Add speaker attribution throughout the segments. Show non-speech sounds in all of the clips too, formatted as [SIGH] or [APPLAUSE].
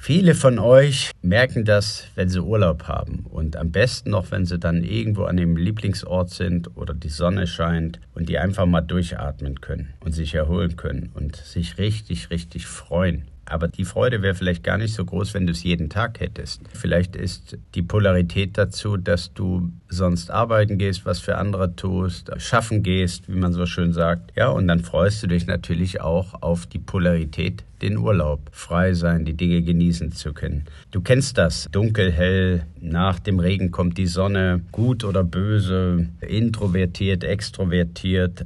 Speaker 1: Viele von euch merken das, wenn sie Urlaub haben und am besten noch, wenn sie dann irgendwo an dem Lieblingsort sind oder die Sonne scheint und die einfach mal durchatmen können und sich erholen können und sich richtig, richtig freuen. Aber die Freude wäre vielleicht gar nicht so groß, wenn du es jeden Tag hättest. Vielleicht ist die Polarität dazu, dass du sonst arbeiten gehst, was für andere tust, schaffen gehst, wie man so schön sagt. Ja, und dann freust du dich natürlich auch auf die Polarität, den Urlaub, frei sein, die Dinge genießen zu können. Du kennst das. Dunkel, hell, nach dem Regen kommt die Sonne, gut oder böse, introvertiert, extrovertiert.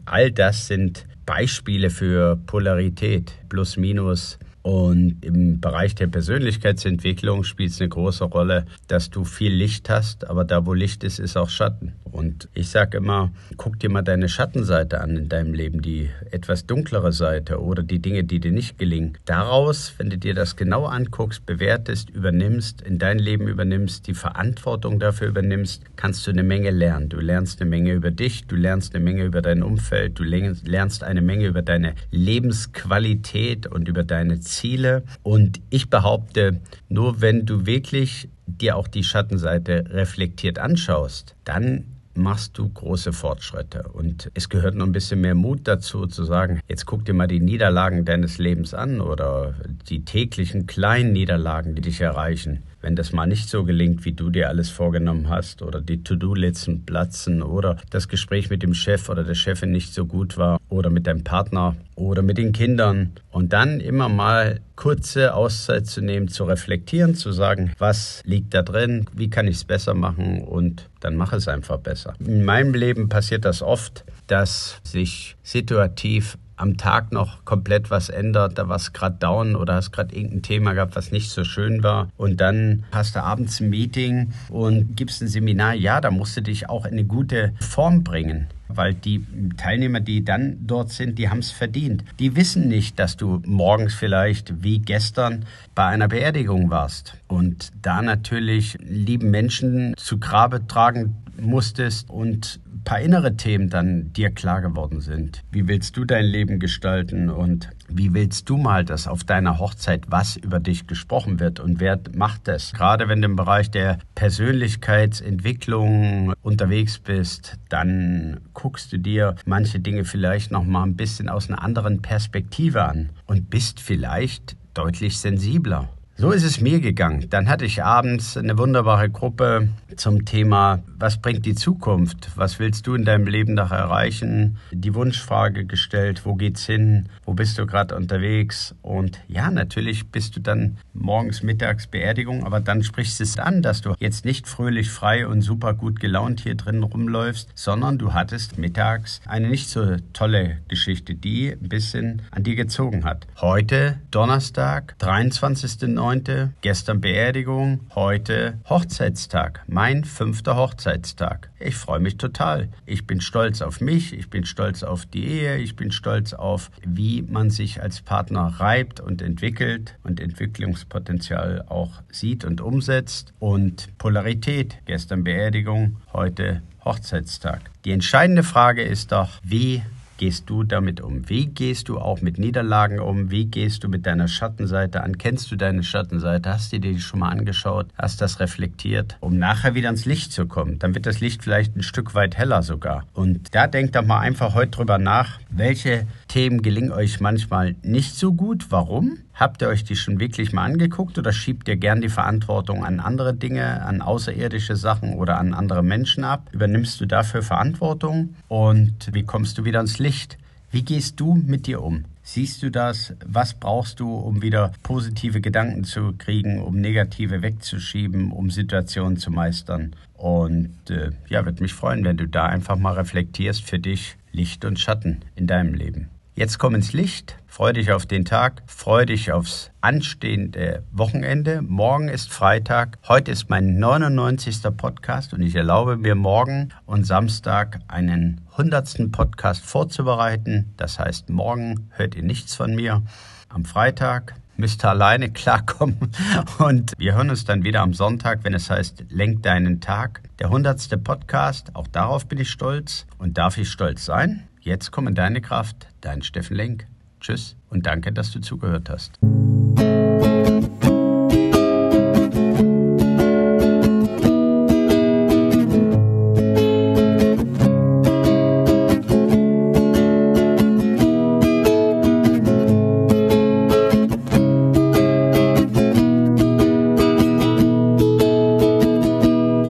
Speaker 1: All das sind Beispiele für Polarität, plus minus und im Bereich der Persönlichkeitsentwicklung spielt es eine große Rolle, dass du viel Licht hast, aber da, wo Licht ist, ist auch Schatten. Und ich sage immer, guck dir mal deine Schattenseite an in deinem Leben, die etwas dunklere Seite oder die Dinge, die dir nicht gelingen. Daraus, wenn du dir das genau anguckst, bewertest, übernimmst, in dein Leben übernimmst, die Verantwortung dafür übernimmst, kannst du eine Menge lernen. Du lernst eine Menge über dich, du lernst eine Menge über dein Umfeld, du lernst eine Menge über deine Lebensqualität und über deine Ziele. Und ich behaupte, nur wenn du wirklich dir auch die Schattenseite reflektiert anschaust, dann machst du große Fortschritte. Und es gehört noch ein bisschen mehr Mut dazu, zu sagen, jetzt guck dir mal die Niederlagen deines Lebens an oder die täglichen kleinen Niederlagen, die dich erreichen wenn das mal nicht so gelingt, wie du dir alles vorgenommen hast oder die To-Do-Listen platzen oder das Gespräch mit dem Chef oder der Chefin nicht so gut war oder mit deinem Partner oder mit den Kindern und dann immer mal kurze Auszeit zu nehmen, zu reflektieren, zu sagen, was liegt da drin, wie kann ich es besser machen und dann mache es einfach besser. In meinem Leben passiert das oft, dass sich situativ am Tag noch komplett was ändert, da war es gerade down oder hast gerade irgendein Thema gehabt, was nicht so schön war. Und dann hast du abends ein Meeting und gibst ein Seminar, ja, da musst du dich auch in eine gute Form bringen weil die Teilnehmer, die dann dort sind, die haben es verdient. Die wissen nicht, dass du morgens vielleicht wie gestern bei einer Beerdigung warst. Und da natürlich lieben Menschen zu Grabe tragen musstest und paar innere Themen dann dir klar geworden sind. Wie willst du dein Leben gestalten und wie willst du mal, dass auf deiner Hochzeit was über dich gesprochen wird und wer macht das? Gerade wenn du im Bereich der Persönlichkeitsentwicklung unterwegs bist, dann guckst du dir manche Dinge vielleicht noch mal ein bisschen aus einer anderen Perspektive an und bist vielleicht deutlich sensibler. So ist es mir gegangen. Dann hatte ich abends eine wunderbare Gruppe zum Thema, was bringt die Zukunft? Was willst du in deinem Leben noch erreichen? Die Wunschfrage gestellt, wo geht's hin? Wo bist du gerade unterwegs? Und ja, natürlich bist du dann morgens, mittags Beerdigung, aber dann sprichst du es an, dass du jetzt nicht fröhlich, frei und super gut gelaunt hier drin rumläufst, sondern du hattest mittags eine nicht so tolle Geschichte, die ein bisschen an dir gezogen hat. Heute, Donnerstag, 23.09 9. Gestern Beerdigung, heute Hochzeitstag. Mein fünfter Hochzeitstag. Ich freue mich total. Ich bin stolz auf mich, ich bin stolz auf die Ehe, ich bin stolz auf, wie man sich als Partner reibt und entwickelt und Entwicklungspotenzial auch sieht und umsetzt. Und Polarität. Gestern Beerdigung, heute Hochzeitstag. Die entscheidende Frage ist doch, wie gehst du damit um? Wie gehst du auch mit Niederlagen um? Wie gehst du mit deiner Schattenseite an? Kennst du deine Schattenseite? Hast du dir die schon mal angeschaut? Hast das reflektiert? Um nachher wieder ins Licht zu kommen. Dann wird das Licht vielleicht ein Stück weit heller sogar. Und da denkt doch mal einfach heute drüber nach, welche Themen gelingen euch manchmal nicht so gut. Warum? Habt ihr euch die schon wirklich mal angeguckt oder schiebt ihr gern die Verantwortung an andere Dinge, an außerirdische Sachen oder an andere Menschen ab? Übernimmst du dafür Verantwortung? Und wie kommst du wieder ins Licht? Wie gehst du mit dir um? Siehst du das? Was brauchst du, um wieder positive Gedanken zu kriegen, um negative wegzuschieben, um Situationen zu meistern? Und äh, ja, würde mich freuen, wenn du da einfach mal reflektierst für dich Licht und Schatten in deinem Leben. Jetzt komm ins Licht, freu dich auf den Tag, freu dich aufs anstehende Wochenende. Morgen ist Freitag, heute ist mein 99. Podcast und ich erlaube mir morgen und Samstag einen 100. Podcast vorzubereiten. Das heißt, morgen hört ihr nichts von mir. Am Freitag müsst ihr alleine klarkommen [LAUGHS] und wir hören uns dann wieder am Sonntag, wenn es heißt, lenk deinen Tag. Der 100. Podcast, auch darauf bin ich stolz und darf ich stolz sein. Jetzt komm in deine Kraft, dein Steffen Lenk. Tschüss und danke, dass du zugehört hast.